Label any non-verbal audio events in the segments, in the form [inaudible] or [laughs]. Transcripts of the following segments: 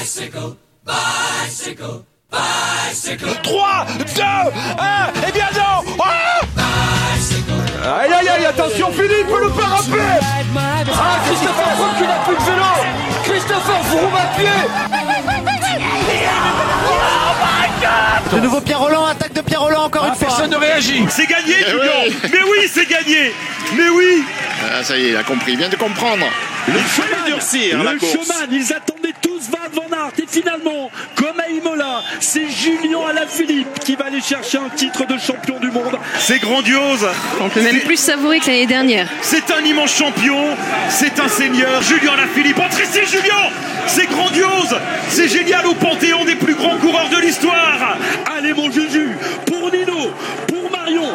Bicycle, bicycle, bicycle. 3, 2, 1, et bien non ah Aïe aïe aïe, attention Philippe, le parapet Ah, Christopher Froome qui n'a plus de vélo. Christopher Froome à pied. De nouveau Pierre Roland, attaque de Pierre Roland encore une fois. Personne ne réagit. C'est gagné, Eh Julien. Mais oui, c'est gagné. Mais oui Ah, ça y est, il a compris, il vient de comprendre. Le chemin. durcir, le chemin, ils attendaient tous Van Van Aert. Et finalement, comme à Imola, c'est Julien Alaphilippe qui va aller chercher un titre de champion du monde. C'est grandiose. On peut même plus savourer que l'année dernière. C'est un immense champion, c'est un seigneur, Julien Alaphilippe. Entre ici, Julien. C'est grandiose. C'est génial au panthéon des plus grands coureurs de l'histoire. Allez, mon Juju, pour Nino, pour Marion,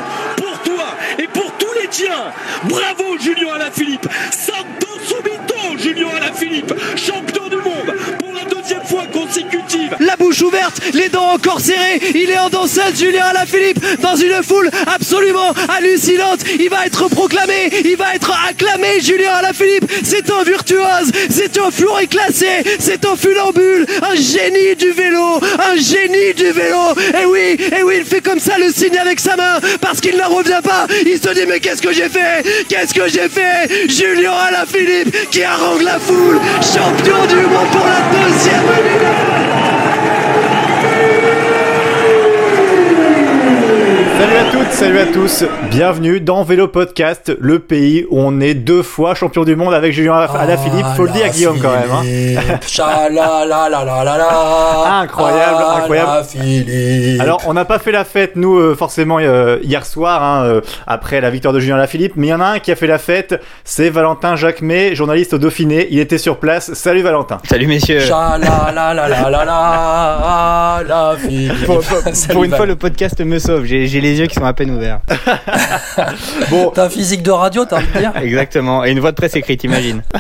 Bravo, Julien Alaphilippe. Santo Subito, Julien Alaphilippe. Champion du monde. Pour la deuxième fois consécutive La bouche ouverte, les dents encore serrées, il est en danseuse Julien Alaphilippe dans une foule absolument hallucinante. Il va être proclamé, il va être acclamé Julien Alaphilippe. C'est un virtuose, c'est un fleuret classé, c'est un funambule, un génie du vélo, un génie du vélo. Et oui, et oui, il fait comme ça le signe avec sa main parce qu'il n'en revient pas. Il se dit mais qu'est-ce que j'ai fait? Qu'est-ce que j'ai fait? Julien Alaphilippe qui harangue la foule, champion du monde pour la deuxième Salut à toutes, salut à tous, bienvenue dans Vélo Podcast, le pays où on est deux fois champion du monde avec Julien Alaphilippe, faut le dire Guillaume quand même. Hein. Incroyable, incroyable. Alors on n'a pas fait la fête nous euh, forcément euh, hier soir hein, euh, après la victoire de Julien Alaphilippe, mais il y en a un qui a fait la fête, c'est Valentin Jacquemet, journaliste au Dauphiné, il était sur place. Salut Valentin. Salut messieurs. Pour, pour- pour une fois, le podcast me sauve. J'ai les yeux qui sont à peine ouverts. [laughs] Bon, T'as un physique de radio, t'as envie de dire? Exactement. Et une voix de presse écrite, imagine. [laughs]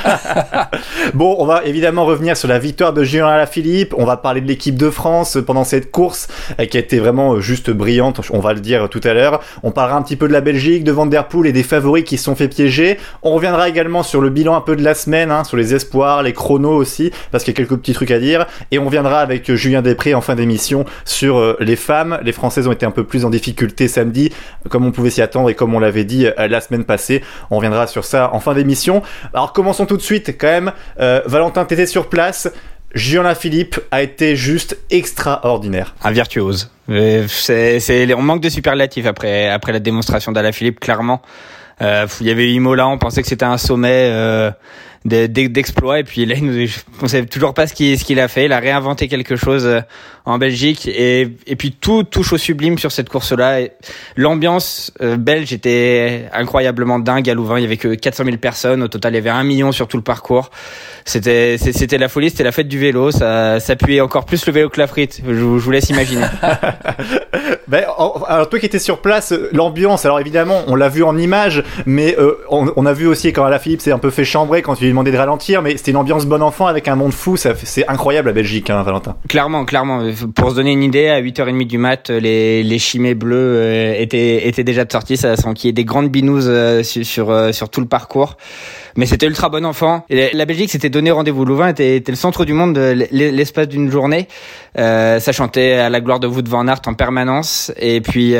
Bon, on va évidemment revenir sur la victoire de Julien Alaphilippe. On va parler de l'équipe de France pendant cette course euh, qui a été vraiment euh, juste brillante. On va le dire tout à l'heure. On parlera un petit peu de la Belgique, de Van Der Poel et des favoris qui se sont fait piéger. On reviendra également sur le bilan un peu de la semaine, hein, sur les espoirs, les chronos aussi, parce qu'il y a quelques petits trucs à dire. Et on viendra avec euh, Julien Després en fin d'émission sur euh, les femmes. Les Françaises ont été un peu plus en difficulté samedi, comme on pouvait s'y attendre et comme on l'avait dit euh, la semaine passée. On reviendra sur ça en fin d'émission. Alors commençons tout de suite quand même. Euh, Valentin, t'étais sur place. Julien Philippe a été juste extraordinaire. Un virtuose. Euh, on manque de superlatifs après, après la démonstration d'Alaphilippe, clairement. Euh, il y avait Imola, on pensait que c'était un sommet de- de- et puis là, il on sait toujours pas ce qu'il ce qu'il a fait. Il a réinventé quelque chose euh, en Belgique, et, et puis tout touche au sublime sur cette course-là. L'ambiance euh, belge était incroyablement dingue à Louvain. Il y avait que 400 000 personnes. Au total, il y avait un million sur tout le parcours. C'était c'était la folie, c'était la fête du vélo. Ça, puait encore plus le vélo que la frite. Je, je vous laisse imaginer. [laughs] Ben, en- alors toi qui étais sur place, euh, l'ambiance, alors évidemment, on l'a vu en image, mais euh, on, on a vu aussi quand Alaphilippe s'est un peu fait chambrer quand il lui demandait de ralentir, mais c'était une ambiance bon enfant avec un monde fou, c'est incroyable la Belgique, hein, Valentin. Clairement, clairement. Pour se donner une idée, à 8h30 du mat, les, les chimées bleues euh, étaient, étaient déjà de sortie. Ça sent qu'il y ait des grandes binouses euh, sur, euh, sur tout le parcours. Mais c'était ultra bon enfant. La Belgique s'était donné rendez-vous. Louvain était, était le centre du monde l'espace d'une journée. Euh, ça chantait à la gloire de Wout van Aert en permanence. Et puis,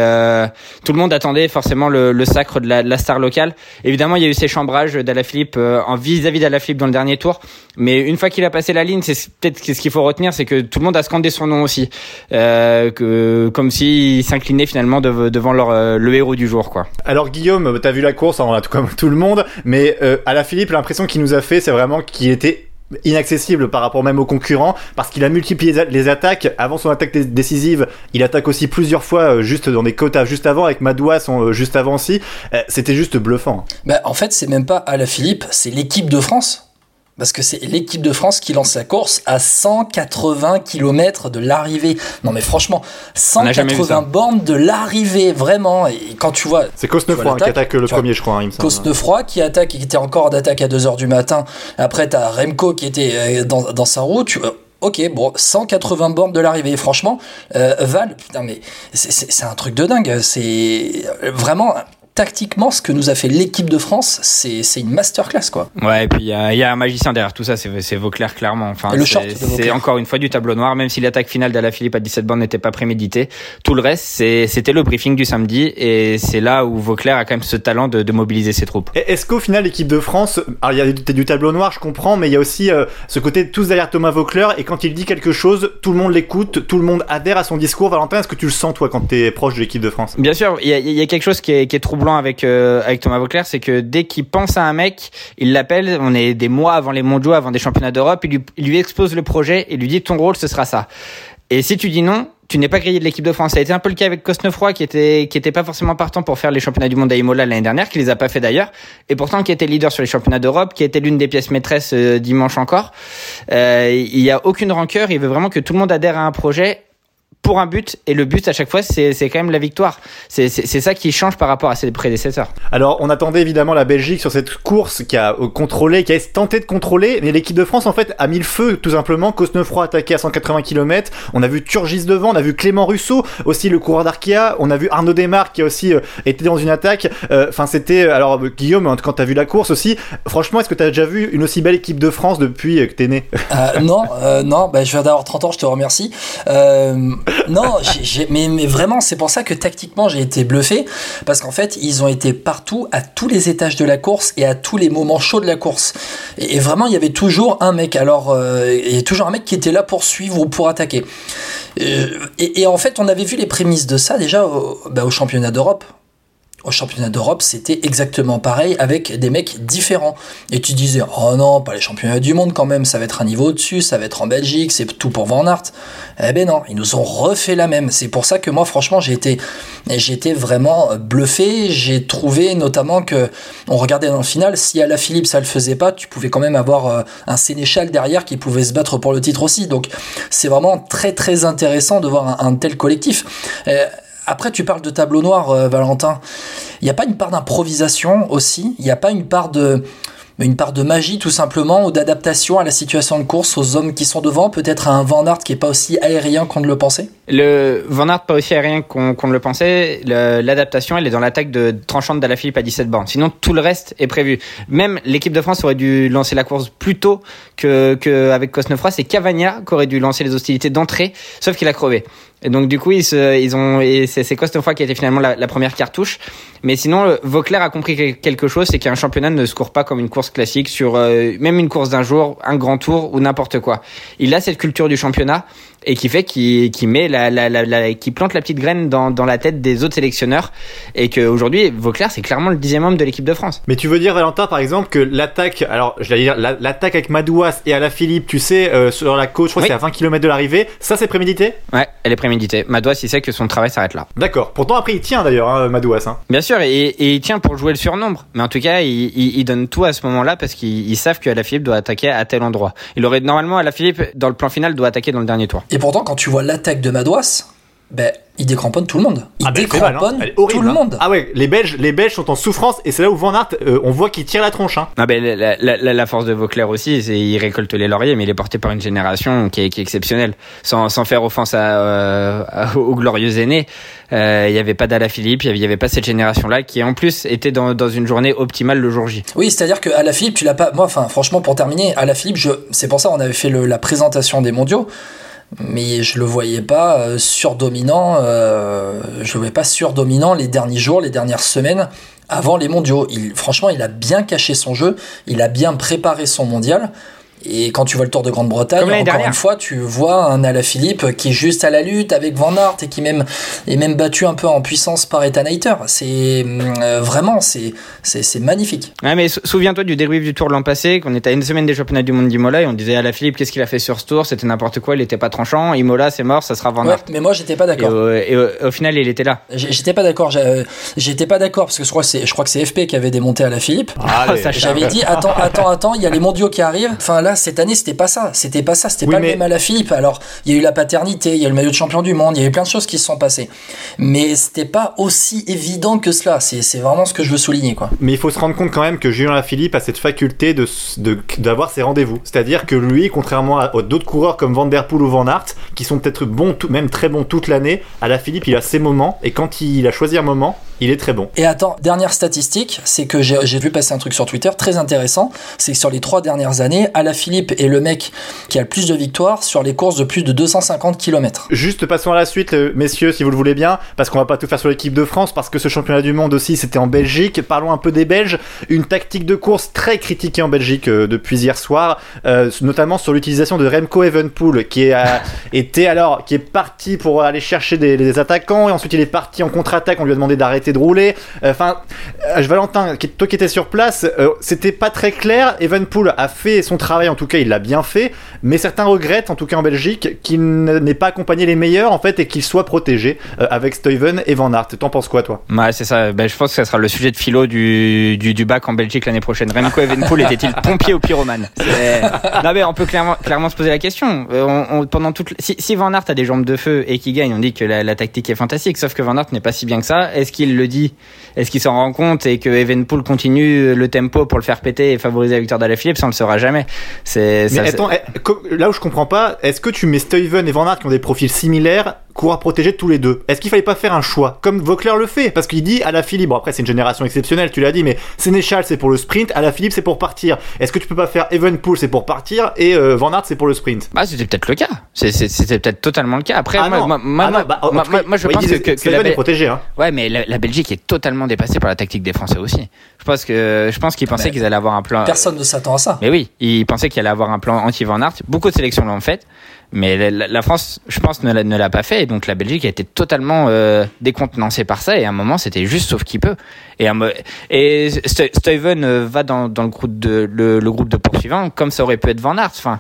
tout le monde attendait forcément le, le sacre de la, star locale. Évidemment, il y a eu ces chambrages d'Alaphilippe en vis-à-vis d'Alaphilippe dans le dernier tour. Mais une fois qu'il a passé la ligne, c'est ce- peut-être ce qu'il faut retenir, c'est que tout le monde a scandé son nom aussi, euh, que, comme s'il s'inclinait finalement dev- devant leur, euh, le héros du jour, quoi. Alors Guillaume, t'as vu la course, a tout comme tout le monde, mais euh, Alaphilippe, l'impression qu'il nous a fait, c'est vraiment qu'il était inaccessible par rapport même aux concurrents parce qu'il a multiplié les attaques. Avant son attaque dé- décisive il attaque aussi plusieurs fois euh, juste dans des quotas juste avant avec Madoua son, euh, juste avant aussi. Euh, c'était juste bluffant. Bah, en fait, c'est même pas Alaphilippe, c'est l'équipe de France. Parce que c'est l'équipe de France qui lance la course à 180 km de l'arrivée. Non mais franchement, On n'a jamais vu 180 ça. bornes de l'arrivée, vraiment. Et quand tu vois... c'est hein, qui attaque le vois. premier je crois hein, il me semble Cosnefroy qui attaque, qui était encore d'attaque à 2h du matin. Après, t'as Remco qui était euh, dans, dans sa route. Tu- euh, Ok, bon, 180 bornes de l'arrivée. Franchement, euh, Val, putain, mais c'est- un truc de dingue. C'est vraiment tactiquement, ce que nous a fait l'équipe de France, c'est une masterclass, quoi. Ouais, et puis il y, y, a un magicien derrière tout ça, c'est Vauclair, clairement. Enfin, c'est encore une fois du tableau noir, même si l'attaque finale d'Alaphilippe à 17 bandes n'était pas préméditée. Tout le reste, c'était le briefing du samedi, et c'est là où Vauclair a quand même ce talent de, de mobiliser ses troupes. Est-ce qu'au final, l'équipe de France, alors il y a du, du, tableau noir, je comprends, mais il y a aussi euh, ce côté tous derrière Thomas Vauclair, et quand il dit quelque chose, tout le monde l'écoute, tout le monde adhère à son discours. Valentin, est-ce que tu le sens, toi, quand tu es proche de l'équipe de France? Bien sûr, il y, y a, quelque chose qui est, qui est troublant avec... Euh, avec Thomas Vauclair, c'est que dès qu'il pense à un mec, il l'appelle, on est des mois avant les mondiaux, avant des championnats d'Europe, il lui, expose le projet et lui dit ton rôle ce sera ça. Et si tu dis non, tu n'es pas grillé de l'équipe de France. Ça a été un peu le cas avec Cosnefroy qui était qui était pas forcément partant pour faire les championnats du monde à Imola l'année dernière, qui les a pas fait d'ailleurs, et pourtant qui était leader sur les championnats d'Europe, qui était l'une des pièces maîtresses euh, dimanche encore. Euh, il y a aucune rancœur. Il veut vraiment que tout le monde adhère à un projet pour un but et le but à chaque fois c'est quand même la victoire. C'est ça qui change par rapport à ses prédécesseurs. Alors on attendait évidemment la Belgique sur cette course qui a euh, contrôlé, qui a tenté de contrôler, mais l'équipe de France en fait a mis le feu tout simplement. Cosnefroy attaqué à 180 km, on a vu Turgis devant, on a vu Clément Russo, aussi le coureur d'Arkea, on a vu Arnaud Desmar qui a aussi euh, été dans une attaque. Euh, enfin c'était alors Guillaume quand t'as vu la course aussi, franchement est-ce que t'as déjà vu une aussi belle équipe de France depuis que t'es né? Non, non, bah, je viens d'avoir 30 ans, je te remercie non, mais, vraiment, c'est pour ça que tactiquement j'ai été bluffé, parce qu'en fait, ils ont été partout, à tous les étages de la course et à tous les moments chauds de la course. Et, vraiment, il y avait toujours un mec. Alors, euh, il y a toujours un mec qui était là pour suivre ou pour attaquer. Euh, et, en fait, on avait vu les prémices de ça déjà au, bah, au championnat d'Europe au championnat d'Europe, c'était exactement pareil avec des mecs différents. Et tu disais, oh non, pas les championnats du monde quand même, ça va être un niveau au-dessus, ça va être en Belgique, c'est tout pour Van Aert. Eh ben non, ils nous ont refait la même. C'est pour ça que moi, franchement, j'ai été, été vraiment bluffé. J'ai trouvé notamment que, on regardait dans le final, si à la Philippe ça le faisait pas, tu pouvais quand même avoir euh, un Sénéchal derrière qui pouvait se battre pour le titre aussi. Donc, c'est vraiment très très intéressant de voir un, tel collectif. Euh, après, tu parles de tableau noir, euh, Valentin. Il n'y a pas une part d'improvisation aussi? Il n'y a pas une part de une part de magie tout simplement ou d'adaptation à la situation de course aux hommes qui sont devant? Peut-être un Van Aert qui est pas aussi aérien qu'on ne le pensait? Le Van Aert pas aussi aérien qu'on ne le pensait l'adaptation elle est dans l'attaque de tranchante d'Alaphilippe à 17 bornes. Sinon tout le reste est prévu. Même l'équipe de France aurait dû lancer la course plus tôt que, que avec Cosnefroy. C'est Cavagna qui aurait dû lancer les hostilités d'entrée sauf qu'il a crevé et donc du coup ils, se, ils ont c'est Cosnefroy qui a été finalement la, la, première cartouche. Mais sinon Vauclair a compris quelque chose, c'est qu'un championnat ne se court pas comme une course classique sur euh, même une course d'un jour, un grand tour ou n'importe quoi. Il a cette culture du championnat et qui fait qui qui met la, la, la, qui plante la petite graine dans, dans la tête des autres sélectionneurs et qu'aujourd'hui Vauclair c'est clairement le dixième homme de l'équipe de France. Mais tu veux dire Valentin par exemple que l'attaque alors je vais dire l'attaque avec Madouas et Alaphilippe tu sais euh, sur la côte je crois que c'est à 20 km de l'arrivée ça c'est prémédité? Ouais elle est préméditée. Madouas il sait que son travail s'arrête là. D'accord pourtant après il tient d'ailleurs hein, Madouas hein. Bien sûr et, et, il tient pour jouer le surnombre mais en tout cas il, il, donne tout à ce moment là parce qu'ils savent que Alaphilippe doit attaquer à tel endroit. Il aurait normalement Alaphilippe dans le plan final doit attaquer dans le dernier tour. Et pourtant, quand tu vois l'attaque de Madouas, ben, il décramponne tout le monde. Il ah ben, décramponne tout le hein. monde. Ah ouais, les Belges, les Belges sont en souffrance et c'est là où Van Aert, euh, on voit qu'il tire la tronche. Hein. Ah ben, la, la, la, force de Vauclair aussi, c'est il récolte les lauriers, mais il est porté par une génération qui est, qui est exceptionnelle. Sans, sans faire offense à, euh, aux glorieux aînés, euh, il n'y avait pas Philippe, il n'y avait, pas cette génération-là qui en plus était dans, dans une journée optimale le jour J. Oui, c'est-à-dire que Philippe, tu l'as pas. Moi, enfin, franchement, pour terminer, Philippe, je... c'est pour ça on avait fait le, la présentation des mondiaux mais je le voyais pas euh, surdominant euh, je le voyais pas surdominant les derniers jours les dernières semaines avant les mondiaux. Franchement il a bien caché son jeu il a bien préparé son mondial et quand tu vois le Tour de Grande-Bretagne, encore une fois, tu vois un Alaphilippe qui est juste à la lutte avec Van Aert et qui même est même battu un peu en puissance par Ethan Hayter. C'est euh, vraiment c'est c'est magnifique. Ouais, mais souviens-toi du débrief du Tour l'an passé, qu'on était à une semaine des championnats du monde d'Imola et on disait Alaphilippe qu'est-ce qu'il a fait sur ce Tour, c'était n'importe quoi, il était pas tranchant. Imola c'est mort, ça sera Van Aert. mais moi j'étais pas d'accord. Et, au, final il était là. J'étais pas d'accord. J'étais pas d'accord parce que je crois que je crois que c'est FP qui avait démonté Alaphilippe. Ah, J'avais dit attends attends attends, il y a les mondiaux qui arrivent. Enfin là cette année, c'était pas ça. C'était pas ça. C'était pas le même à la Philippe. Alors, il y a eu la paternité, il y a eu le maillot de champion du monde, il y a eu plein de choses qui se sont passées. Mais c'était pas aussi évident que cela. C'est vraiment ce que je veux souligner, quoi. Mais il faut se rendre compte quand même que Julien Philippe a cette faculté de d'avoir ses rendez-vous. C'est-à-dire que lui, contrairement à d'autres coureurs comme Van Der Poel ou Van Aert, qui sont peut-être bons, même très bons toute l'année, à la Philippe, il a ses moments. Et quand il a choisi un moment, Il est très bon. Et attends, dernière statistique, c'est que j'ai vu passer un truc sur Twitter très intéressant, c'est que sur les trois dernières années, Alaphilippe est le mec qui a le plus de victoires sur les courses de plus de 250 km. Juste passons à la suite, euh, messieurs, si vous le voulez bien, parce qu'on va pas tout faire sur l'équipe de France, parce que ce championnat du monde aussi, c'était en Belgique. Parlons un peu des Belges. Une tactique de course très critiquée en Belgique euh, depuis hier soir, euh, notamment sur l'utilisation de Remco Evenpool, qui a été alors, qui est parti pour aller chercher des, des attaquants, et ensuite il est parti en contre-attaque. On lui a demandé d'arrêter de rouler. Enfin, euh, Valentin, qui- toi qui étais sur place, euh, c'était pas très clair. Evenpool a fait son travail, en tout cas, il l'a bien fait, mais certains regrettent, en tout cas en Belgique, qu'il n'ait pas accompagné les meilleurs, en fait, et qu'il soit protégé euh, avec Stuyven et Van Aert. T'en penses quoi, toi? Ouais, c'est ça. Ben, je pense que ça sera le sujet de philo du, du, du bac en Belgique l'année prochaine. Remco Evenepoel était-il [laughs] pompier ou pyromane? Non, mais on peut clairement, clairement se poser la question. Euh, on- on- pendant toute... si, si Van Aert a des jambes de feu et qu'il gagne, on dit que la, la tactique est fantastique. Sauf que Van Aert n'est pas si bien que ça. Est-ce qu'il le dit Est-ce qu'il s'en rend compte et que Evenepoel continue le tempo pour le faire péter et favoriser la victoire d'Alaphilippe Ça, on le saura jamais. C'est Mais ça- attends, eh, là où je comprends pas, est-ce que tu mets Stuyven et Van Aert qui ont des profils similaires, coureurs protégés tous les deux Est-ce qu'il fallait pas faire un choix? Comme Vauclair le fait, parce qu'il dit à la Philippe, bon après c'est une génération exceptionnelle, tu l'as dit, mais Sénéchal c'est pour le sprint, à la Philippe c'est pour partir. Est-ce que tu peux pas faire Evenpool c'est pour partir et euh, Van Aert c'est pour le sprint? Bah, c'était peut-être le cas. C'est- c'est- C'était peut-être totalement le cas. Après, Ah moi, non. moi, moi, Ah non, bah, en moi- cas, moi, je ouais, pense que, disait- que, que la est Bel- protégé, hein. Ouais, mais la, la Belgique est totalement dépassée par la tactique des Français aussi. Je pense que je pense qu'ils pensaient qu'ils allaient avoir un plan. Personne ne s'attend à ça. Mais oui, ils pensaient qu'il allait avoir un plan anti Van Aert. Beaucoup de sélections l'ont fait, mais la, France, je pense, ne l'a, pas fait. Et donc la Belgique a été totalement euh, décontenancée par ça. Et à un moment, c'était juste sauf qui peut. Et, un et St- Stuyven euh, va dans, le groupe de le groupe de poursuivants comme ça aurait pu être Van Aert. Enfin,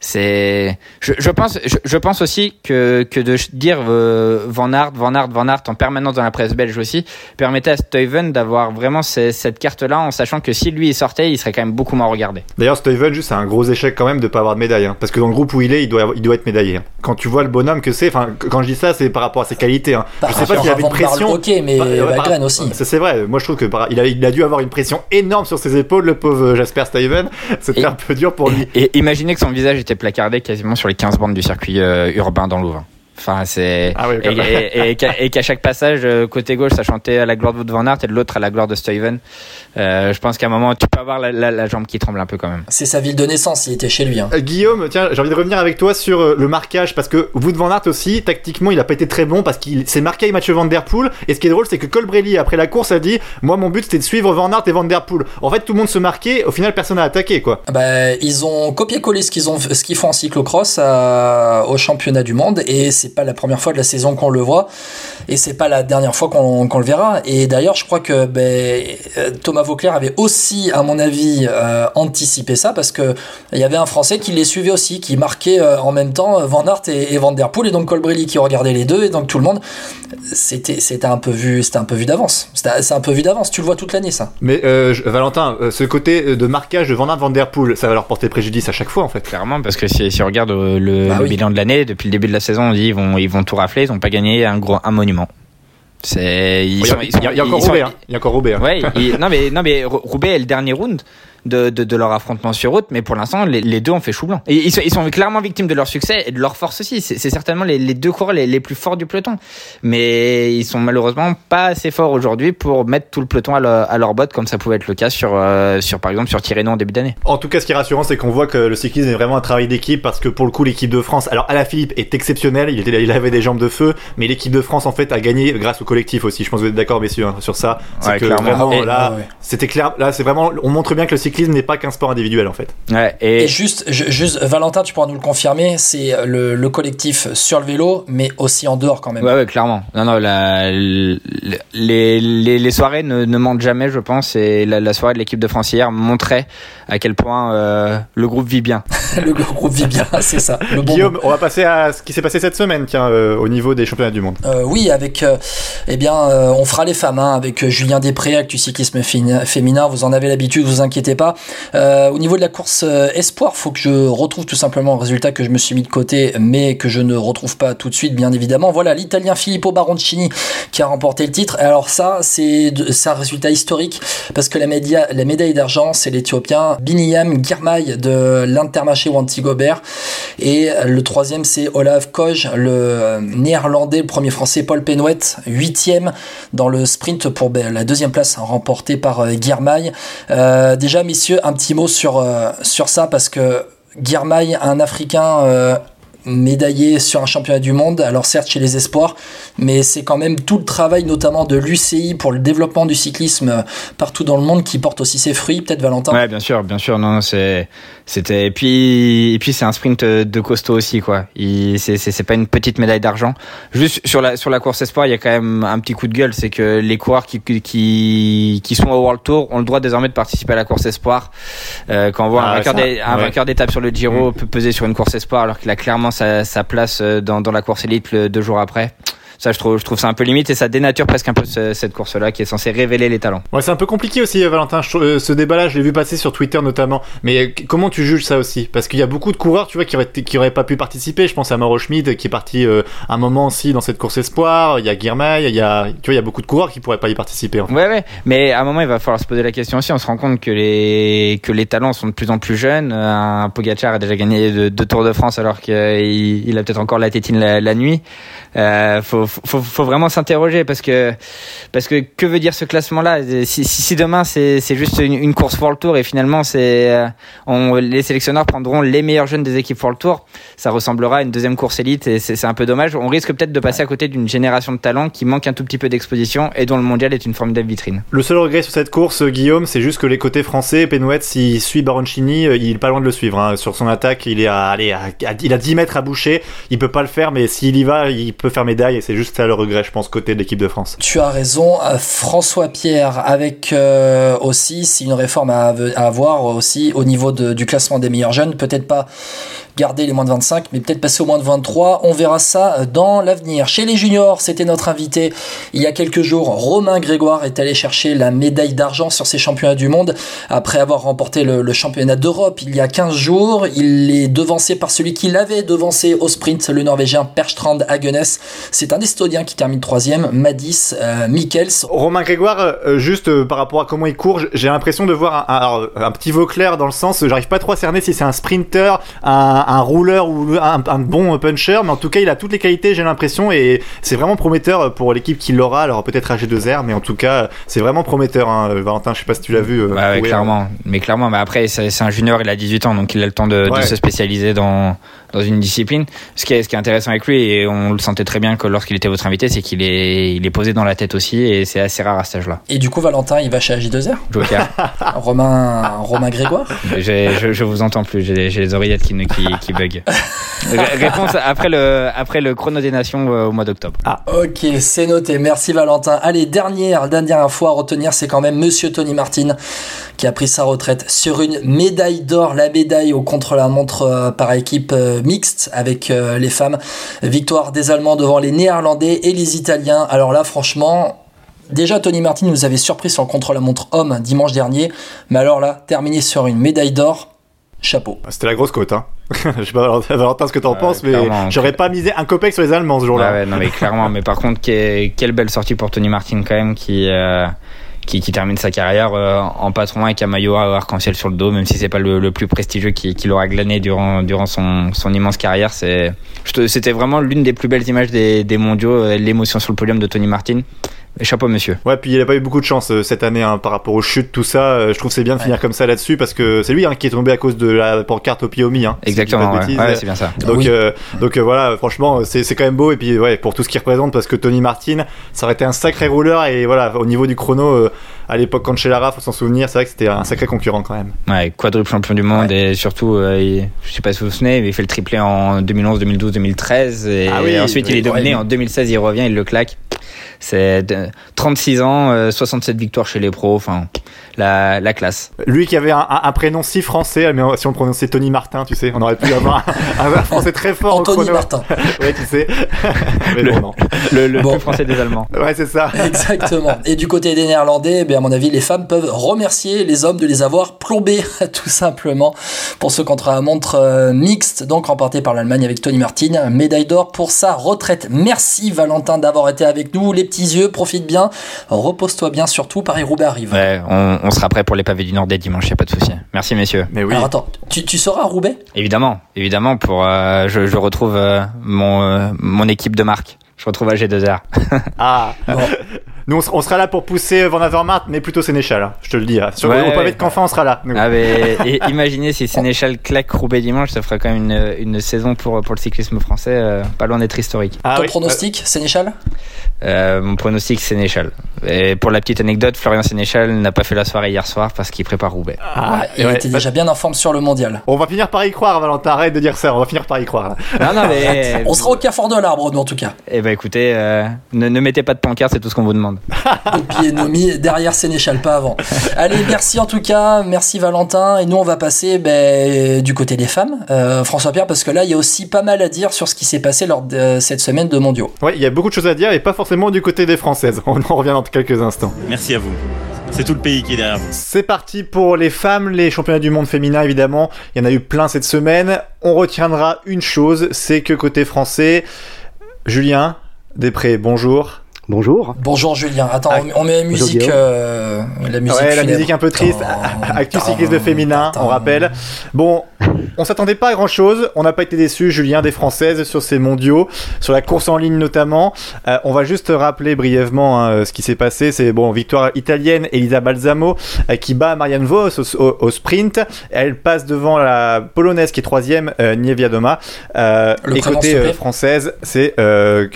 c'est. Je, je pense, je, je pense aussi que que de dire euh, Van Aert, Van Aert, Van Aert en permanence dans la presse belge aussi permettait à Stuyven d'avoir vraiment ce- cette carte-là en sachant que si lui il sortait, il serait quand même beaucoup moins regardé. D'ailleurs, Stuyven, juste, c'est un gros échec quand même de pas avoir de médaille. hein. Parce que dans le groupe où il est, il doit, il doit être médaillé. hein. Quand tu vois le bonhomme que c'est, enfin, quand je dis ça, c'est par rapport à ses qualités. hein. Par je sais pas s'il avait une pression. ok, mais Bah, ouais, par- aussi. Ça, c'est vrai. Moi, je trouve que par- il, a, il a dû avoir une pression énorme sur ses épaules, le pauvre Jasper Stuyven. [laughs] C'était Et- un peu dur pour lui. Et imaginez que son visage était placardé quasiment sur les 15 bandes du circuit euh, urbain dans Louvain. Enfin, c'est Ah oui, [laughs] et, qu'à- chaque passage, euh, côté gauche, ça chantait à la gloire de Van Aert et de l'autre à la gloire de Stuyven. Euh, je pense qu'à un moment, tu peux avoir la, la- la jambe qui tremble un peu quand même. C'est sa ville de naissance, il était chez lui. hein. Euh, Guillaume, tiens, j'ai envie de revenir avec toi sur euh, le marquage parce que Wout van Aert aussi, tactiquement, il a pas été très bon parce qu'il s'est marqué avec Mathieu Van Der Poel. Et ce qui est drôle, c'est que Colbrelli, après la course, a dit Moi, mon but c'était de suivre Van Aert et Van Der Poel. En fait, tout le monde se marquait, au final, personne n'a attaqué quoi. Bah, ils ont copié-collé ce qu'ils ont, ce qu'ils font en cyclocross à- au championnat du monde et c'est pas la première fois de la saison qu'on le voit et c'est pas la dernière fois qu'on le verra. Et d'ailleurs, je crois que ben, euh, Thomas Vauclair avait aussi, à mon avis, euh, anticipé ça parce que il y avait un Français qui les suivait aussi, qui marquait euh, en même temps Van Aert et, et Van Der Poel et donc Colbrelli qui regardait les deux et donc tout le monde. C'était, c'était un peu vu, c'était un peu vu d'avance. C'est un peu vu d'avance. Tu le vois toute l'année, ça. Mais euh, je- Valentin, ce côté de marquage de Van Aert Van Der Poel, ça va leur porter préjudice à chaque fois en fait. Clairement, parce que si, si on regarde le, Bah le oui. bilan de l'année, depuis le début de la saison, on dit vont, ils vont tout rafler, ils ont pas gagné un gros, un monument. C'est, Il y, a, encore Roubaix, hein. Il y a encore Roubaix. Ouais, il- non mais non mais Rou- Roubaix est le dernier round de, de, de leur affrontement sur route, mais pour l'instant les, les deux ont fait chou blanc. Et ils sont, ils sont clairement victimes de leur succès et de leur force aussi. C'est c'est certainement les, les deux coureurs les, les plus forts du peloton, mais ils sont malheureusement pas assez forts aujourd'hui pour mettre tout le peloton à, leur- à leur botte comme ça pouvait être le cas sur euh, sur par exemple sur Tirreno en début d'année. En tout cas, ce qui est rassurant, c'est qu'on voit que le cyclisme est vraiment un travail d'équipe parce que pour le coup, l'équipe de France, alors Alaphilippe est exceptionnel, il, était, il avait des jambes de feu, mais l'équipe de France en fait a gagné grâce au collectif aussi. Je pense que vous êtes d'accord, messieurs, hein, sur ça. C'est Ouais, que clairement. vraiment Et- là, ouais. c'était clair. Là, c'est vraiment, on montre bien que le cyclisme n'est pas qu'un sport individuel en fait. Ouais, Et, et, juste, ju- juste, Valentin, tu pourras nous le confirmer, c'est le, le collectif sur le vélo, mais aussi en dehors quand même. Ouais, ouais, clairement. Non, non, la, les, les, les soirées ne, ne mentent jamais, je pense, et la, la soirée de l'équipe de France hier montrait à quel point euh, le groupe vit bien. [laughs] le groupe vit bien, [laughs] [laughs] c'est ça. Le bon Guillaume, on va passer à ce qui s'est passé cette semaine, tiens, euh, au niveau des championnats du monde. Euh, oui, avec, euh, eh bien, euh, on fera les femmes hein, avec euh, Julien Després, Actu Cyclisme Féminin- Féminin. Vous en avez l'habitude, vous inquiétez pas. Euh, au niveau de la course euh, espoir, faut que je retrouve tout simplement le résultat que je me suis mis de côté, mais que je ne retrouve pas tout de suite, bien évidemment. Voilà, l'Italien Filippo Baroncini qui a remporté le titre. Alors ça, c'est un résultat historique parce que la, médaille d'argent, c'est l'Éthiopien Biniyam Girmay de l'Intermarché Wanty Gobert. Et le troisième, c'est Olaf Koj, le néerlandais, le premier français Paul Penouet, huitième dans le sprint pour la deuxième place remportée par euh, Girmay. Euh, déjà, messieurs, un petit mot sur, euh, sur ça parce que Girmay, un Africain médaillé sur un championnat du monde, alors certes chez les espoirs, mais c'est quand même tout le travail notamment de l'UCI pour le développement du cyclisme partout dans le monde qui porte aussi ses fruits, peut-être Valentin? Ouais, bien sûr, bien sûr, non, c'est c'était et puis et puis c'est un sprint de costaud aussi quoi. C'est c'est pas une petite médaille d'argent. Juste sur la sur la course espoir, il y a quand même un petit coup de gueule, c'est que les coureurs qui qui qui sont au World Tour ont le droit désormais de participer à la course espoir. Euh, quand on voit un ah, vainqueur un vainqueur d'étape sur le Giro mm. peut peser sur une course espoir alors qu'il a clairement sa, sa place euh, dans dans la course élite deux jours après. Ça, je trouve, je trouve ça un peu limite et ça dénature presque un peu cette course-là qui est censée révéler les talents. Ouais, c'est un peu compliqué aussi, Valentin. Euh, ce débat-là, je l'ai vu passer sur Twitter notamment. Mais euh, comment tu juges ça aussi? Parce qu'il y a beaucoup de coureurs, tu vois, qui auraient, qui auraient pas pu participer. Je pense à Mauro Schmid qui est parti euh, un moment aussi dans cette course espoir. Il y a Guirmay, il y a, tu vois, il y a beaucoup de coureurs qui pourraient pas y participer. Ouais, ouais. Mais à un moment, il va falloir se poser la question aussi. On se rend compte que les que les talents sont de plus en plus jeunes. Un Pogacar a déjà gagné deux, Tours de France alors qu'il il a peut-être encore la tétine la, la nuit. Euh, faut, faut, faut, vraiment s'interroger parce que parce que que veut dire ce classement-là? Si, si, demain c'est juste une, une, course pour le tour et finalement c'est euh, les sélectionneurs prendront les meilleurs jeunes des équipes pour le tour, ça ressemblera à une deuxième course élite et c'est un peu dommage. On risque peut-être de passer à côté d'une génération de talents qui manque un tout petit peu d'exposition et dont le mondial est une formidable vitrine. Le seul regret sur cette course, Guillaume, c'est juste que les côtés français, Penouet, s'il suit Baroncini, euh, il est pas loin de le suivre. Hein. Sur son attaque, il est à, allez, il a 10 mètres à boucher. Il peut pas le faire, mais s'il y va, il peut faire médaille et c'est juste ça le regret, je pense, côté de l'équipe de France. Tu as raison, euh, François Pierre, avec euh, aussi, c'est une réforme à, avoir aussi au niveau du classement des meilleurs jeunes, peut-être pas garder les moins de 25, mais peut-être passer au moins de 23. On verra ça euh, dans l'avenir. Chez les juniors, c'était notre invité il y a quelques jours. Romain Grégoire est allé chercher la médaille d'argent sur ces championnats du monde après avoir remporté le, championnat d'Europe il y a 15 jours. Il est devancé par celui qui l'avait devancé au sprint, le Norvégien Perstrand Hagenes. C'est un Estodien qui termine troisième, Madis euh, Mikkels. Romain Grégoire, euh, juste par rapport à comment il court, j'ai l'impression de voir un, un, petit clair dans le sens, j'arrive pas trop à cerner si c'est un sprinter, un, un rouleur ou un, bon puncher, mais en tout cas, il a toutes les qualités, j'ai l'impression, et c'est vraiment prometteur pour l'équipe qui l'aura. Alors peut-être AG2R, mais en tout cas, c'est vraiment prometteur. Hein. Valentin, je sais pas si tu l'as vu. Euh, bah clairement, mais clairement, mais après, c'est un junior, il a 18 ans, donc il a le temps de, se spécialiser dans dans une discipline. Ce qui est ce qui est intéressant avec lui, et on le sentait très bien que lorsqu'il était votre invité, c'est qu'il est il est posé dans la tête aussi, et c'est assez rare à cet âge-là. Et du coup, Valentin, il va chez AG2R. [laughs] Romain Romain Grégoire? Je, je, vous entends plus. J'ai les oreillettes qui, qui, [laughs] qui bug. Réponse après le, après le chrono des nations euh, au mois d'octobre. Ah. Ok, c'est noté. Merci Valentin. Allez, dernière, dernière info à retenir, c'est quand même Monsieur Tony Martin qui a pris sa retraite sur une médaille d'or, la médaille au contre-la-montre euh, par équipe euh, mixte avec les femmes. Victoire des Allemands devant les Néerlandais et les Italiens. Alors là, franchement, Déjà, Tony Martin nous avait surpris sur le contre-la-montre homme dimanche dernier, mais alors là, terminé sur une médaille d'or, chapeau. C'était la grosse côte, hein. [laughs] je sais pas, Valentin, ce que t'en penses, mais j'aurais pas misé un copec sur les Allemands ce jour-là. Ouais, non, mais clairement, mais par contre, quelle belle sortie pour Tony Martin quand même, qui, euh, qui, qui, termine sa carrière euh, en patron avec un maillot arc-en-ciel sur le dos, même si c'est pas le, le, plus prestigieux qu'il aura glané durant, durant son, son immense carrière. C'était vraiment l'une des plus belles images des, des mondiaux, euh, l'émotion sur le podium de Tony Martin. Chapeau monsieur. Ouais, puis il a pas eu beaucoup de chance euh, cette année hein, par rapport aux chutes, tout ça. Euh, je trouve c'est bien de finir comme ça là-dessus parce que c'est lui hein, qui est tombé à cause de la pancarte au Piomi. Hein, Exactement. ouais, c'est bien ça. Donc, euh, donc voilà, franchement, c'est quand même beau et puis ouais, pour tout ce qu'il représente parce que Tony Martin, ça aurait été un sacré rouleur et voilà, au niveau du chrono, à l'époque Cancellara, faut s'en souvenir, c'est vrai que c'était un sacré concurrent quand même. Ouais, quadruple champion du monde et surtout, je sais pas si vous vous souvenez, mais il fait le triplé en 2011, 2012, 2013 et ah ensuite il est dominé en 2016, il revient, il le claque. C'est 36 ans, 67 euh, victoires chez les pros. Enfin, la, la classe. Lui qui avait un, un, un prénom si français, mais si on prononçait Tony Martin, tu sais, on aurait pu avoir un, [laughs] un français très fort Anthony au chrono. Martin. [laughs] ouais, tu sais. [laughs] mais Le- bon, non. Le, le Bon. plus français des Allemands. Ouais, c'est ça. Exactement. Et du côté des Néerlandais, ben, à mon avis, les femmes peuvent remercier les hommes de les avoir plombés, tout simplement, pour ce contre-la-montre euh, mixte, donc remporté par l'Allemagne avec Tony Martin, médaille d'or pour sa retraite. Merci Valentin d'avoir été avec nous. Les petits yeux, profite bien, repose-toi bien surtout, Paris-Roubaix arrive. Ouais, on, on sera prêt pour les pavés du Nord dès dimanche, y a pas de souci. Merci messieurs. Mais oui. Alors attends, tu, tu seras à Roubaix? Évidemment, évidemment, pour euh, je, je retrouve euh, mon euh, mon équipe de marque. Je retrouve à G2R. [laughs] Ah. Bon. [laughs] Nous, on sera là pour pousser Van Avermaet, mais plutôt Sénéchal, hein, je te le dis. hein. Sur Ouais, au pavé ouais. de Canfin, on sera là. Ah mais [laughs] et imaginez si Sénéchal claque Roubaix dimanche, ça ferait quand même une, une saison pour pour le cyclisme français euh, pas loin d'être historique. Ah Ton oui. pronostic, Sénéchal? Euh, mon pronostic Sénéchal. Et pour la petite anecdote, Florian Sénéchal n'a pas fait la soirée hier soir parce qu'il prépare Roubaix. Ah, Ouais, Il ouais. était déjà bien en forme sur le mondial. On va finir par y croire, Valentin. Arrête de dire ça. On va finir par y croire. Non non mais [laughs] On sera au carrefour de l'arbre, nous, en tout cas. Eh ben écoutez, euh, ne, ne mettez pas de pancarte, c'est tout ce qu'on vous demande. [laughs] Au pied Nomi, derrière Sénéchal, pas avant. [laughs] Allez, merci en tout cas, merci Valentin. Et nous, on va passer ben, du côté des femmes, euh, François-Pierre, parce que là, il y a aussi pas mal à dire sur ce qui s'est passé lors de cette semaine de mondiaux. Ouais, il y a beaucoup de choses à dire et pas forcément du côté des Françaises. [laughs] On en revient dans quelques instants. Merci à vous. C'est tout le pays qui est derrière vous. C'est parti pour les femmes, les championnats du monde féminin évidemment. Il y en a eu plein cette semaine. On retiendra une chose, c'est que côté français, Julien Després, bonjour. Bonjour. Bonjour Julien. Attends, Ah, on, on met la musique, euh, la musique. ouais, la musique un peu triste. [laughs] Actu cycliste féminin, tan. on rappelle. Bon, on s'attendait pas à grand chose. On n'a pas été déçus, Julien, des Françaises sur ces mondiaux, sur la course en ligne notamment. Euh, on va juste rappeler brièvement hein, ce qui s'est passé. C'est bon, victoire italienne, Elisa Balsamo, euh, qui bat Marianne Vos au, au- au sprint. Elle passe devant la polonaise qui est troisième, Nievia Doma. Et côté française, c'est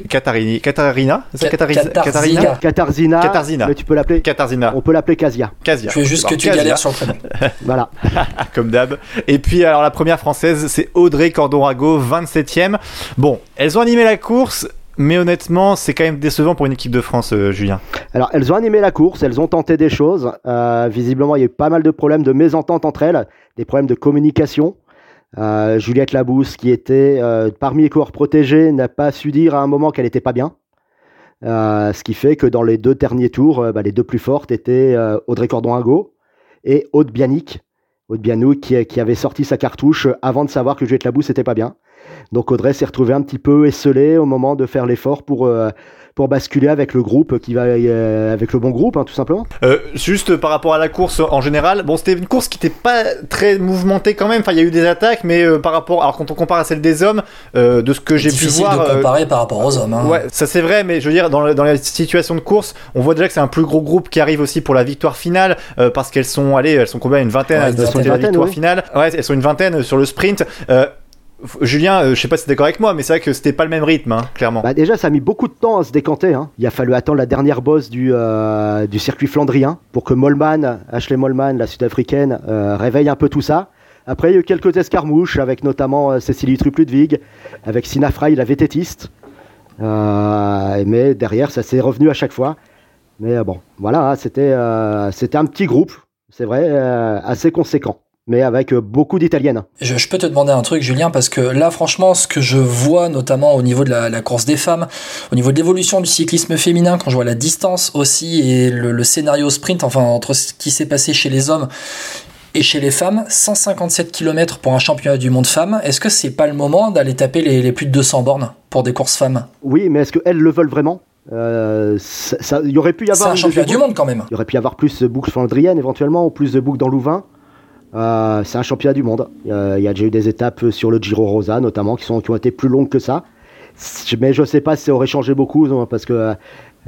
Katarini, Katarina, c'est Ka- Katarina, Katarzyna. Katarina, Katarzina. Katarzina. Mais tu peux l'appeler. Katarzyna, On peut l'appeler Casia. Kasia. Je veux juste que tu Kasia. galères sur le prénom. [laughs] Voilà. [laughs] comme d'hab. Et puis alors la première française, c'est Audrey Cordorago, 27e. Bon, elles ont animé la course, mais honnêtement, c'est quand même décevant pour une équipe de France, euh, Julien. Alors, elles ont animé la course, elles ont tenté des choses. Euh, visiblement, il y a eu pas mal de problèmes de mésentente entre elles, des problèmes de communication. Euh, Juliette Labousse, qui était euh, parmi les coureurs protégés, n'a pas su dire à un moment qu'elle n'était pas bien. Euh, ce qui fait que dans les deux derniers tours, euh, bah, les deux plus fortes étaient euh, Audrey Cordon-Hago et Aude Bianic. Aude Bianic qui, avait sorti sa cartouche avant de savoir que Juliette Labousse n'était pas bien. Donc Audrey s'est retrouvée un petit peu esselée au moment de faire l'effort pour, pour basculer avec le groupe qui va euh, avec le bon groupe, hein, tout simplement. Euh, juste par rapport à la course en général, bon, c'était une course qui n'était pas très mouvementée quand même. Enfin, il y a eu des attaques, mais euh, par rapport, alors quand on compare à celle des hommes, euh, de ce que j'ai pu Difficile voir, de euh, comparer par rapport aux hommes. hein. Ouais, ça c'est vrai, mais je veux dire, dans, la- dans la situation de course, on voit déjà que c'est un plus gros groupe qui arrive aussi pour la victoire finale, euh, parce qu'elles sont, allez, elles sont combien Une vingtaine Ouais, à une disputer la vingtaine, victoire oui. finale. Ouais, elles sont une vingtaine sur le sprint. Julien, euh, je sais pas si t'es d'accord avec moi, mais c'est vrai que c'était pas le même rythme, hein, clairement. Bah déjà, ça a mis beaucoup de temps à se décanter. hein. Il a fallu attendre la dernière bosse du, euh, du circuit flandrien pour que Molman, Ashley Molman, la sud-africaine, euh, réveille un peu tout ça. Après, il y a eu quelques escarmouches avec notamment euh, Cécilie Trup-Ludwig, avec Sina Frey, la vététiste. Mais derrière, ça s'est revenu à chaque fois. Mais bon, voilà, hein, c'était un petit groupe, c'est vrai, assez conséquent, mais avec euh, beaucoup d'italiennes. Je, je peux te demander un truc, Julien, parce que là, franchement, ce que je vois, notamment au niveau de la, la course des femmes, au niveau de l'évolution du cyclisme féminin, quand je vois la distance aussi et le, le scénario sprint, enfin, entre ce qui s'est passé chez les hommes et chez les femmes, 157 km pour un championnat du monde femmes, est-ce que c'est pas le moment d'aller taper les, les plus de 200 bornes pour des courses femmes? Oui, mais est-ce qu'elles le veulent vraiment? Euh, ça- Il y aurait pu y C'est avoir un championnat du monde quand même. Il y aurait pu y avoir plus de boucles flandriennes éventuellement, ou plus de boucles dans Louvain. Euh, c'est un championnat du monde. Euh, il y a déjà eu des étapes sur le Giro Rosa notamment qui, sont, qui ont été plus longues que ça. Mais je sais pas si ça aurait changé beaucoup parce que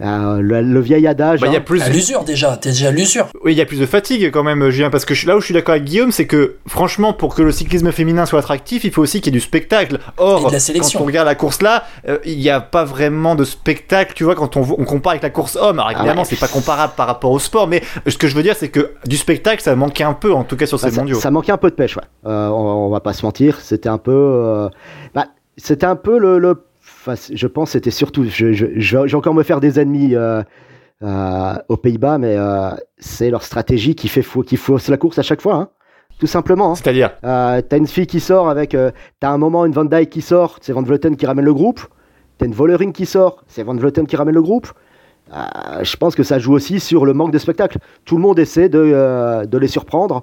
euh, le, le vieil adage. Bah, il y a hein, plus, À l'usure déjà, t'es déjà à l'usure. oui, il y a plus de fatigue quand même, Julien, parce que je- là où je suis d'accord avec Guillaume, c'est que franchement, pour que le cyclisme féminin soit attractif, il faut aussi qu'il y ait du spectacle. Or, Et de la sélection. quand on regarde la course là, euh, il n'y a pas vraiment de spectacle, tu vois, quand on, on compare avec la course homme. Alors évidemment, ouais. c'est pas comparable par rapport au sport, mais ce que je veux dire, c'est que du spectacle, ça manquait un peu, en tout cas sur bah, ces ça, mondiaux. ça manquait un peu de pêche. Ouais. Euh, on, on va pas se mentir. C'était un peu. euh, bah, c'était un peu le. Je pense que c'était surtout. je- je- je- J'ai encore me faire des ennemis. euh, euh, aux Pays-Bas, mais euh, c'est leur stratégie qui fait qui fausse la course à chaque fois. Hein. Tout simplement. Hein. C'est-à-dire? T'as une fille qui sort avec. T'as un moment une Van Dyke qui sort, c'est Van Vleuten qui ramène le groupe. T'as une Vollering qui sort, c'est Van Vleuten qui ramène le groupe. Je pense que ça joue aussi sur le manque de spectacle. Tout le monde essaie de, de les surprendre.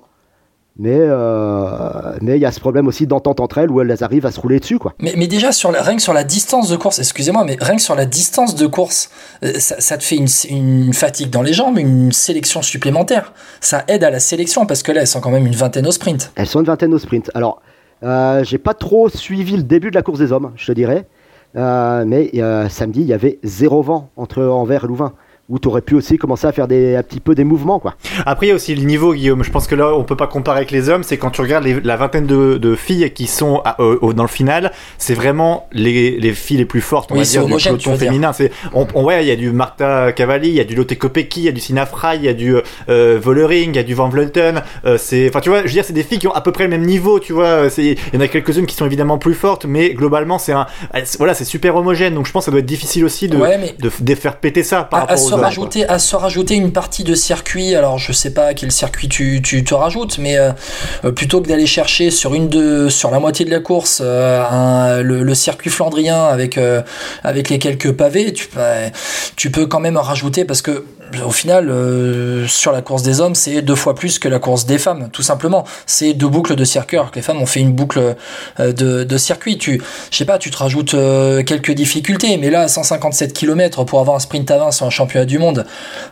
Mais euh, mais il y a ce problème aussi d'entente entre elles où elles arrivent à se rouler dessus quoi. Mais, mais déjà sur la, rien que sur la distance de course, excusez-moi, mais rien que sur la distance de course, euh, ça, ça te fait une, une, fatigue dans les jambes, une sélection supplémentaire. Ça aide à la sélection parce que là elles sont quand même une vingtaine au sprint. Elles sont une vingtaine au sprint. Alors euh, j'ai pas trop suivi le début de la course des hommes, je te dirais. Euh, mais samedi il y avait zéro vent entre Anvers et Louvain où tu aurais pu aussi commencer à faire des, un petit peu des mouvements. Quoi. Après, il y a aussi le niveau, Guillaume. Je pense que là, on peut pas comparer avec les hommes. C'est quand tu regardes les, la vingtaine de, de, filles qui sont à, euh, dans le final, c'est vraiment les, les, filles les plus fortes, on oui, va dire, homogène, du peloton féminin. C'est, on, on, ouais, il y a du Marta Cavalli, il y a du Lotte Kopecky, il y a du Sina Frey, il y a du euh, Vollering, il y a du Van Vleuten. Euh, c'est, enfin, tu vois, je veux dire, c'est des filles qui ont à peu près le même niveau, tu vois. Il y en a quelques-unes qui sont évidemment plus fortes, mais globalement, c'est un, voilà, c'est super homogène. Donc, je pense que ça doit être difficile aussi de, ouais, mais de, de, faire péter ça par à, rapport à aux rajouter, à se rajouter une partie de circuit. Alors, je sais pas quel circuit tu, tu te rajoutes, mais euh, plutôt que d'aller chercher sur une de, sur la moitié de la course euh, un, le, le, circuit flandrien avec euh, avec les quelques pavés, tu, tu peux quand même en rajouter parce que au final, euh, sur la course des hommes, c'est deux fois plus que la course des femmes, tout simplement. C'est deux boucles de circuit, alors que les femmes ont fait une boucle euh, de, de circuit. Tu, je sais pas, tu te rajoutes euh, quelques difficultés, mais là, 157 km pour avoir un sprint à 20 sur un championnat du monde,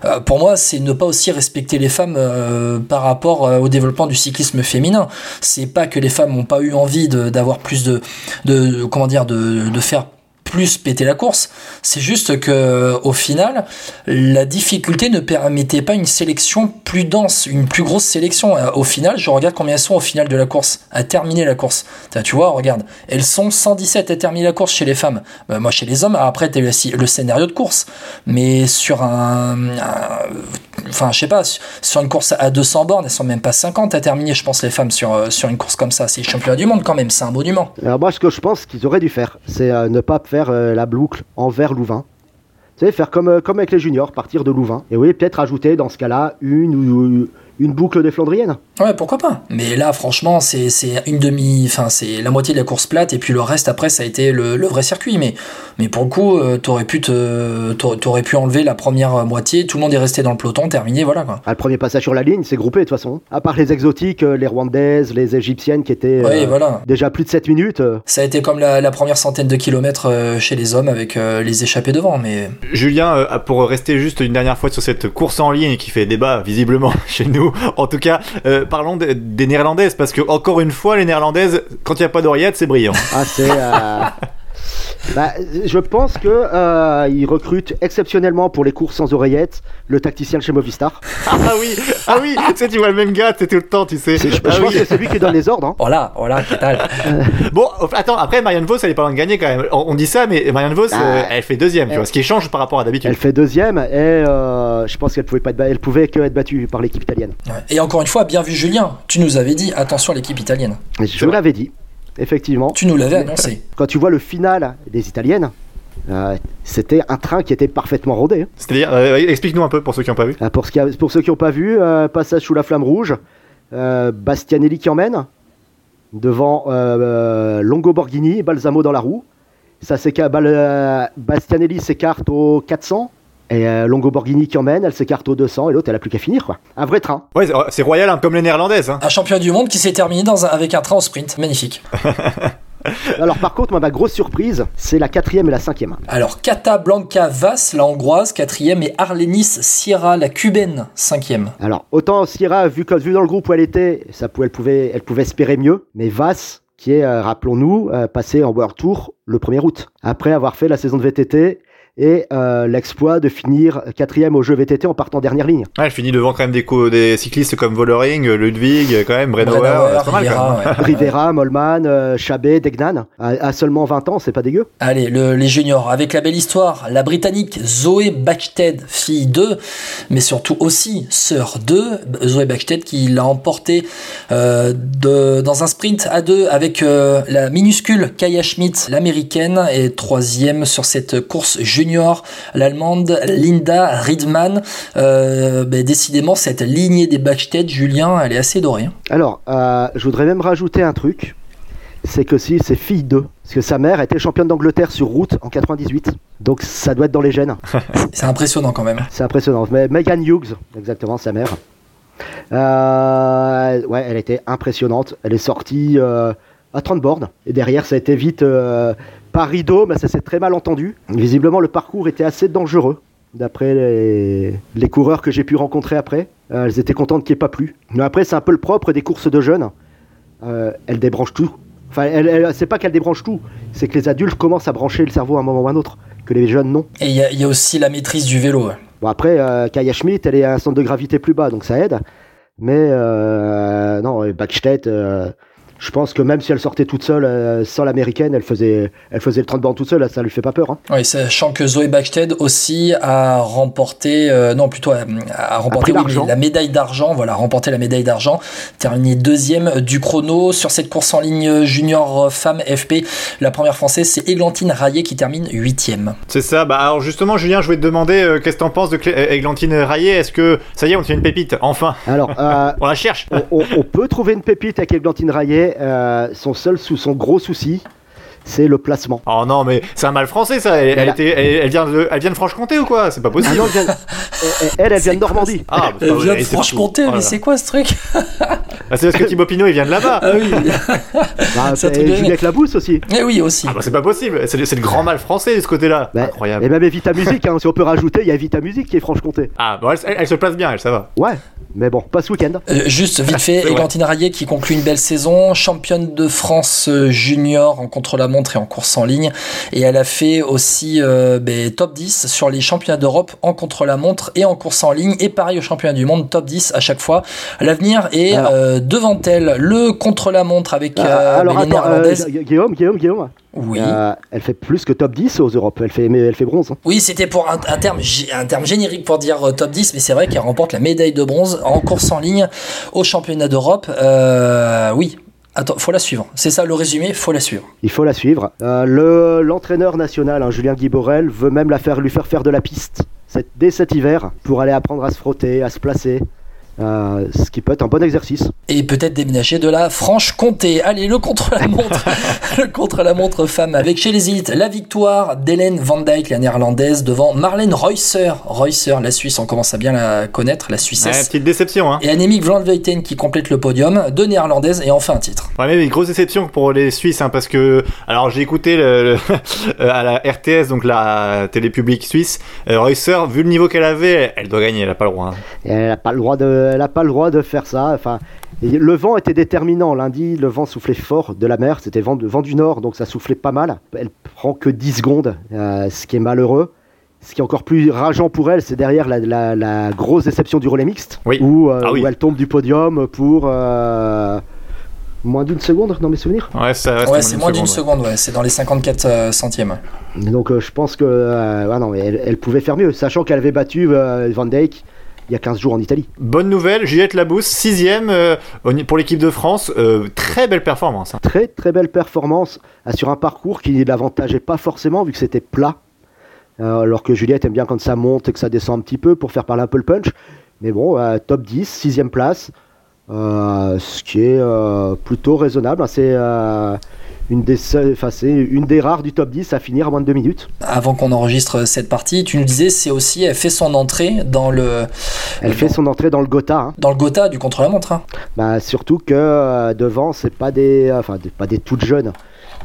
euh, pour moi, c'est ne pas aussi respecter les femmes euh, par rapport au développement du cyclisme féminin. C'est pas que les femmes n'ont pas eu envie d'avoir plus de, de, comment dire, de, de faire plus péter la course. C'est juste que au final, la difficulté ne permettait pas une sélection plus dense, une plus grosse sélection. Au final, je regarde combien elles sont au final de la course, à terminer la course. Tu vois, regarde, elles sont 117 à terminer la course chez les femmes. Bah, moi, chez les hommes, après, t'as le, le scénario de course. Mais sur un enfin je sais pas sur une course à 200 bornes elles sont même pas 50 à terminer je pense les femmes sur, sur une course comme ça. C'est le championnat du monde quand même c'est un monument. Alors moi ce que je pense qu'ils auraient dû faire c'est euh, ne pas faire euh, la boucle envers Louvain. Tu sais faire comme, euh, comme avec les juniors partir de Louvain. Et oui peut-être ajouter dans ce cas là une ou une boucle des Flandriennes. Ouais, pourquoi pas. Mais là, franchement, c'est une demi, enfin, c'est la moitié de la course plate et puis le reste après, ça a été le, le vrai circuit. Mais, mais pour le coup, euh, t'aurais pu te, t'aurais pu enlever la première moitié. Tout le monde est resté dans le peloton, terminé, voilà quoi. Ah, le premier passage sur la ligne, c'est groupé de toute façon. À part les exotiques, euh, les rwandaises, les égyptiennes qui étaient ouais, euh, voilà. déjà plus de 7 minutes. Ça a été comme la, la première centaine de kilomètres chez les hommes avec euh, les échappés devant. Mais Julien, pour rester juste une dernière fois sur cette course en ligne qui fait débat visiblement [laughs] chez nous. En tout cas, euh, parlons de, des néerlandaises parce que encore une fois, les néerlandaises, quand il n'y a pas d'oreillette, c'est brillant. Ah, c'est. [laughs] euh, Bah, je pense que euh, ils recrutent exceptionnellement pour les courses sans oreillettes le tacticien de chez Movistar. [laughs] Ah oui, ah oui, tu sais, tu vois le même gars, c'est tout le temps, tu sais. Je, je Ah pense oui. que c'est lui qui donne les ordres. Hein. voilà, voilà, quest Bon, attends, après Marianne Vos, elle est pas loin de gagner quand même. On, on dit ça, mais Marianne Vos, Ah. euh, elle fait deuxième, tu Elle- vois, ce qui change par rapport à d'habitude. Elle fait deuxième et euh, je pense qu'elle pouvait pas être, elle pouvait que être battue par l'équipe italienne. Et encore une fois, bien vu Julien, tu nous avais dit attention à l'équipe italienne. Je vous l'avais dit, effectivement. Tu nous l'avais annoncé. Quand tu vois le final des italiennes, euh, c'était un train qui était parfaitement rodé. hein. C'est-à-dire, euh, explique-nous un peu pour ceux qui n'ont pas vu. Euh, Pour, ce qui a- pour ceux qui n'ont pas vu, euh, passage sous la flamme rouge, euh, Bastianelli qui emmène, devant Longo Borghini, Balsamo dans la roue. Ça, Bastianelli s'écarte au 400, et euh, Longo Borghini qui emmène, elle s'écarte au 200, et l'autre, elle a plus qu'à finir. quoi. Un vrai train. Ouais, c'est- royal, hein, comme les néerlandaises. Hein. Un champion du monde qui s'est terminé dans un- avec un train au sprint. Magnifique. [laughs] Alors par contre, moi, ma grosse surprise, c'est la quatrième et la cinquième. Alors, Catablanca Vas, la hongroise, quatrième, et Arlenis Sierra, la cubaine, cinquième. Alors, autant Sierra, vu, que- vu dans le groupe où elle était, ça pouvait, elle, pouvait, elle pouvait espérer mieux, mais Vass, qui est, euh, rappelons-nous, euh, passé en World Tour le 1er août, après avoir fait la saison de VTT et euh, l'exploit de finir quatrième au jeu VTT en partant dernière ligne. Ouais, elle finit devant quand même des, des cyclistes comme Vollering, Ludwig, quand même, Brennauer, Brennauer, mal Rivera, quand même. ouais. [laughs] Rivera, Molman, euh, Chabet, Degnan, à, à seulement 20 ans, c'est pas dégueu. Allez, le- les juniors, avec la belle histoire, la britannique Zoé Bachted, fille 2, mais surtout aussi sœur 2, Zoé Bachted qui l'a emporté euh, de, dans un sprint à deux avec euh, la minuscule Kaya Schmidt, l'américaine, et troisième sur cette course junior junior, l'allemande Linda Riedman. Euh, ben, décidément, cette lignée des Backstage, Julien, elle est assez dorée. hein. Alors, euh, je voudrais même rajouter un truc. C'est que si c'est fille d'eux. Parce que sa mère était championne d'Angleterre sur route en 98. Donc ça doit être dans les gènes. [laughs] C'est impressionnant quand même. C'est impressionnant. Mais Megan Hughes, exactement, sa mère. Euh, ouais, elle était impressionnante. Elle est sortie euh, à 30 bornes. Et derrière, ça a été vite euh, par rideau, mais ça s'est très mal entendu. Visiblement, le parcours était assez dangereux. D'après les, les coureurs que j'ai pu rencontrer après, Euh, elles étaient contentes qu'il n'y ait pas plu. Mais après, c'est un peu le propre des courses de jeunes. Euh, elles débranchent tout. Enfin, elle, elle- c'est pas qu'elles débranchent tout, c'est que les adultes commencent à brancher le cerveau à un moment ou à un autre, que les jeunes non. Et il y, a- il y a aussi la maîtrise du vélo. ouais. Bon après, euh, Kaya Schmidt, elle est à un centre de gravité plus bas, donc ça aide. Mais non, Backstedt, je pense que même si elle sortait toute seule, euh, sans l'américaine, elle faisait, elle faisait le 30 bornes toute seule, ça lui fait pas peur. Hein. Oui, sachant que Zoé Backsted aussi a remporté, euh, non plutôt a, a remporté oui, la médaille d'argent, voilà, remporté la médaille d'argent, terminé deuxième du chrono sur cette course en ligne junior femme FP. La première française, c'est Églantine Raillet qui termine huitième. C'est ça. Bah alors justement, Julien, je voulais te demander euh, qu'est-ce que t'en penses de Clé- euh, Églantine Raillet? Est-ce que ça y est, on tient une pépite Enfin, Alors, euh, [laughs] on la cherche. on, on- on peut trouver une pépite avec Eglantine Raillet. Euh, son seul son gros souci, c'est le placement. Oh non, mais c'est un mal français ça. Elle, elle Voilà. était, elle, elle vient de, elle vient de Franche-Comté ou quoi? C'est pas Ah possible. non, elle, vient- [laughs] elle, vient de Normandie. Ah, bah, Elle vient de et Franche-Comté. Oh mais là c'est quoi ce truc? Bah, c'est parce que Thibaut Pinot il vient de là-bas. Ah oui, [laughs] Bah, Ça et. Juliette Labousse aussi. eh oui aussi. Ah bah c'est pas possible. C'est le, grand mal français de ce côté-là. Bah, Incroyable. Et même Evita Musique, hein, si on peut rajouter, il y a Evita Musique qui est Franche-Comté. Ah bon, elle, elle- elle se place bien, elle, ça va. Ouais, mais bon, pas ce week-end. Euh, juste vite fait, C'est vrai. Églantine Raillet qui conclut une belle saison, championne de France euh, junior en contre-la-montre et en course en ligne. Et elle a fait aussi euh, ben, top 10 sur les championnats d'Europe en contre-la-montre et en course en ligne. Et pareil au championnat du monde, top 10 à chaque fois. L'avenir est Alors- euh, devant elle, le contre-la-montre avec euh, alors ben, les néerlandaises. Gu- Guillaume, Guillaume, Guillaume. Oui. Euh, elle fait plus que top 10 aux Europes. Elle fait, mais elle fait bronze. hein. Oui, c'était pour un, un terme, un terme générique pour dire top 10, mais c'est vrai qu'elle remporte la médaille de bronze en course en ligne au championnat d'Europe. Euh, oui. Attends, faut la suivre. C'est ça le résumé, faut la suivre. Il faut la suivre. Euh, le- L'entraîneur national, hein, Julien Guy Borel, veut même la faire, lui faire faire de la piste dès cet hiver pour aller apprendre à se frotter, à se placer. Euh, ce qui peut être un bon exercice. Et peut-être déménager de la Franche-Comté. Allez, le contre-la-montre. [laughs] le contre-la-montre femme avec chez les élites la victoire d'Hélène Van Dijk, la néerlandaise, devant Marlène Reusser. Reusser, la Suisse, on commence à bien la connaître, la Ouais, Suissesse. petite déception, hein. Et Annemiek van Vleuten qui complète le podium, deux néerlandaises et enfin un titre. Ouais, mais une grosse déception pour les Suisses, hein, parce que, alors j'ai écouté le, le- [laughs] euh, à la RTS, donc la télé publique suisse, euh, Reusser, vu le niveau qu'elle avait, elle doit gagner, elle a pas le droit. hein. Elle n'a pas le droit de, elle a pas le droit de faire ça. Enfin, le vent était déterminant lundi. Le vent soufflait fort de la mer. C'était vent, de- vent du nord, donc ça soufflait pas mal. Elle prend que 10 secondes, euh, ce qui est malheureux. Ce qui est encore plus rageant pour elle, c'est derrière la, la- la grosse déception du relais mixte, Oui. où, euh, Ah oui. où elle tombe du podium pour euh, moins d'une seconde dans mes souvenirs. Ouais, ça reste Ouais, c'est moins d'une seconde, ouais. C'est dans les 54 euh, centièmes. Et Donc euh, je pense que euh, ouais, non, elle, elle pouvait faire mieux, sachant qu'elle avait battu euh, Van Dijk il y a 15 jours en Italie. Bonne nouvelle, Juliette Labousse, sixième euh, pour l'équipe de France, euh, très belle performance. hein. Très très belle performance euh, sur un parcours qui ne l'avantageait pas forcément vu que c'était plat. Alors que Juliette aime bien quand ça monte et que ça descend un petit peu pour faire parler un peu le punch. Mais bon, top 10, sixième place, ce qui est euh, plutôt raisonnable. hein. C'est euh, une, des seules- enfin, c'est une des rares du top 10 à finir à moins de deux minutes. Avant qu'on enregistre cette partie, tu nous disais, c'est aussi, elle fait son entrée dans le, Elle fait son entrée dans le Gotha. hein. dans le Gotha du contre-la-montre. hein. Bah, surtout que euh, devant, c'est pas des, enfin, des- pas des toutes jeunes.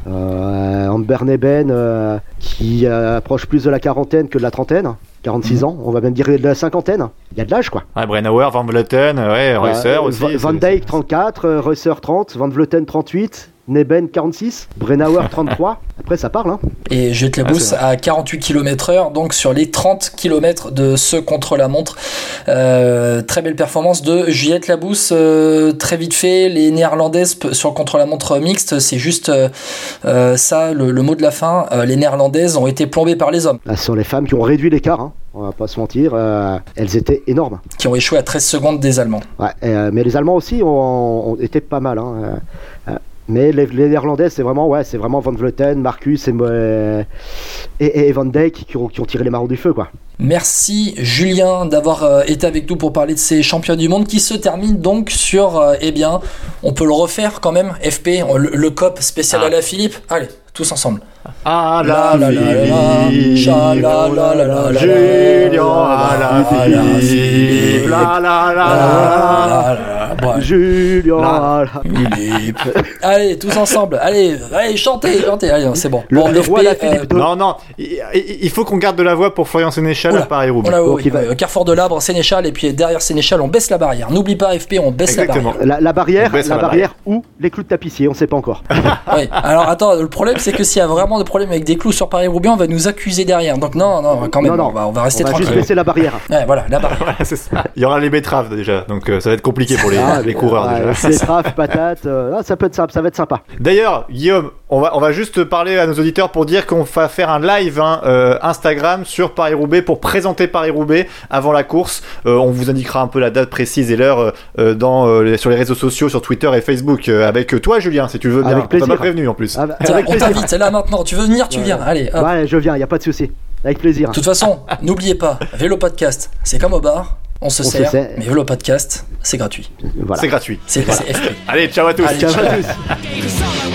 Euh, Amber Neben, euh, qui euh, approche plus de la quarantaine que de la trentaine, 46 ans, on va même dire de la cinquantaine. Il y a de l'âge, quoi. Ouais, Brennauer, Van Vleuten, ouais, Reusser Euh, aussi. Va- Van Dijk 34, euh, Reusser 30, Van Vleuten 38, Neben 46, Brennauer 33. Après, ça parle, hein. Et Juliette Ah, Labousse c'est à 48 km heure, donc sur les 30 km de ce contre-la-montre. Euh, très belle performance de Juliette Labousse. euh, très vite fait, les néerlandaises sur le contre-la-montre mixte, c'est juste euh, euh, ça, le, le mot de la fin. Euh, les néerlandaises ont été plombées par les hommes, Là, ce sont les femmes qui ont réduit l'écart, hein. On va pas se mentir. euh, elles étaient énormes. qui ont échoué à 13 secondes des Allemands. Ouais, euh, mais les Allemands aussi ont, ont été pas mal. hein, euh, euh, mais les, les Néerlandais, c'est vraiment, ouais, c'est vraiment Van Vleuten, Marcus et, euh, et, et Van Dijk qui ont, qui ont tiré les marrons du feu, quoi. Merci Julien d'avoir euh, été avec nous pour parler de ces championnats du monde qui se terminent donc sur, euh, eh bien, on peut le refaire quand même, FP, le, le COP spécial Ah. à la Philippe. Allez, tous ensemble. Ah La la la la la, cha la la la la la, Julien à la la la Philippe, la la la la. Julien à la Philippe. Allez, tous ensemble. Allez, allez, chantez, chantez. Allez, c'est bon. Le- Bon, le roi la euh, Philippe de- Non, non, il, faut qu'on garde de la voix pour Florian Sénéchal à Paris-Roubaix. Carrefour de l'Arbre, Sénéchal, et puis derrière Sénéchal, on baisse la barrière. N'oublie pas, FP, on baisse la barrière. La, la barrière, la la barrière ou les clous de tapissier, on sait pas encore. [laughs] Oui. Alors attends, le problème c'est que s'il y a vraiment des problèmes avec des clous sur Paris-Roubaix, on va nous accuser derrière. Donc non, non, quand même, non, non, on, va, on va rester on va juste tranquille. laisser la barrière. Ouais, voilà, la barrière. [laughs] Voilà, ça. Il y aura les betteraves déjà, donc euh, ça va être compliqué pour les, Ah, les coureurs ouais, déjà. C'est traf, patate, euh, ah, ça peut être sympa, ça va être sympa. D'ailleurs, Guillaume, on va, on va juste parler à nos auditeurs pour dire qu'on va faire un live hein, euh, Instagram sur Paris-Roubaix pour présenter Paris-Roubaix avant la course. Euh, on vous indiquera un peu la date précise et l'heure euh, dans, sur les réseaux sociaux, sur Twitter et Facebook. euh, avec toi, Julien, si tu veux bien. Avec On t'a plaisir. pas prévenu en plus. Ah, bah, avec on t'invite, là maintenant. Tu veux venir, tu viens. Allez, hop. Ouais, je viens, y a pas de souci. Avec plaisir. De toute façon, n'oubliez pas, Vélo Podcast, c'est comme au bar, on se On se sert, mais Vélo Podcast, c'est gratuit. Voilà. C'est gratuit. C'est FP. Allez, ciao à tous. Allez, Ciao à tous. [laughs]